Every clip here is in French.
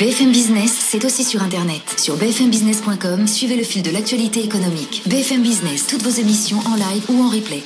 BFM Business, c'est aussi sur Internet. Sur bfmbusiness.com, suivez le fil de l'actualité économique. BFM Business, toutes vos émissions en live ou en replay.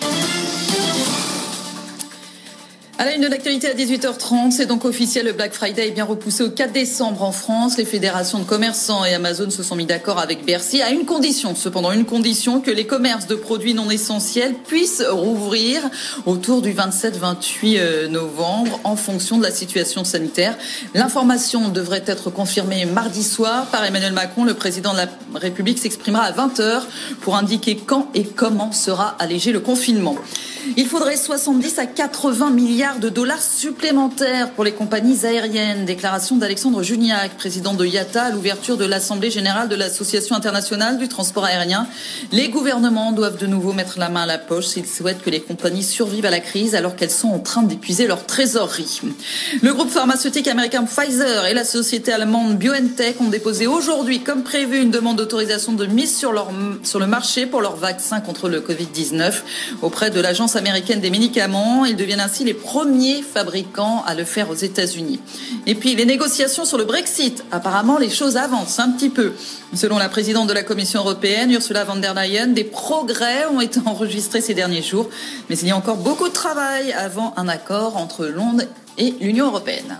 À la une de l'actualité à 18h30, c'est donc officiel, le Black Friday est bien repoussé au 4 décembre en France. Les fédérations de commerçants et Amazon se sont mis d'accord avec Bercy à une condition, cependant une condition que les commerces de produits non essentiels puissent rouvrir autour du 27-28 euh, novembre en fonction de la situation sanitaire. L'information devrait être confirmée mardi soir par Emmanuel Macron. Le président de la République s'exprimera à 20h pour indiquer quand et comment sera allégé le confinement. Il faudrait 70 à 80 milliards de dollars supplémentaires pour les compagnies aériennes. Déclaration d'Alexandre Juniac, président de IATA, à l'ouverture de l'Assemblée générale de l'Association internationale du transport aérien. Les gouvernements doivent de nouveau mettre la main à la poche s'ils souhaitent que les compagnies survivent à la crise alors qu'elles sont en train d'épuiser leur trésorerie. Le groupe pharmaceutique américain Pfizer et la société allemande BioNTech ont déposé aujourd'hui, comme prévu, une demande d'autorisation de mise sur, sur le marché pour leur vaccin contre le Covid-19 auprès de américaine des médicaments. Ils deviennent ainsi les premiers fabricants à le faire aux États-Unis. Et puis les négociations sur le Brexit. Apparemment, les choses avancent un petit peu. Selon la présidente de la Commission européenne, Ursula von der Leyen, des progrès ont été enregistrés ces derniers jours. Mais il y a encore beaucoup de travail avant un accord entre Londres et l'Union européenne.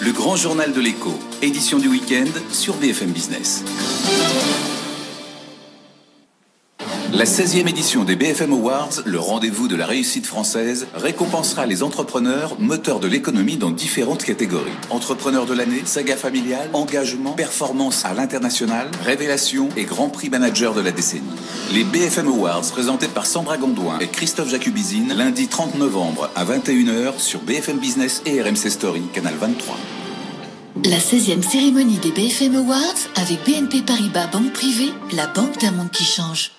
Le grand journal de l'écho, édition du week-end sur BFM Business. La 16e édition des BFM Awards, le rendez-vous de la réussite française, récompensera les entrepreneurs moteurs de l'économie dans différentes catégories. Entrepreneurs de l'année, saga familiale, engagement, performance à l'international, révélation et grand prix manager de la décennie. Les BFM Awards présentés par Sandra Gondouin et Christophe Jacubizine lundi 30 novembre à 21h sur BFM Business et RMC Story, canal 23. La 16e cérémonie des BFM Awards avec BNP Paribas Banque Privée, la banque d'un monde qui change.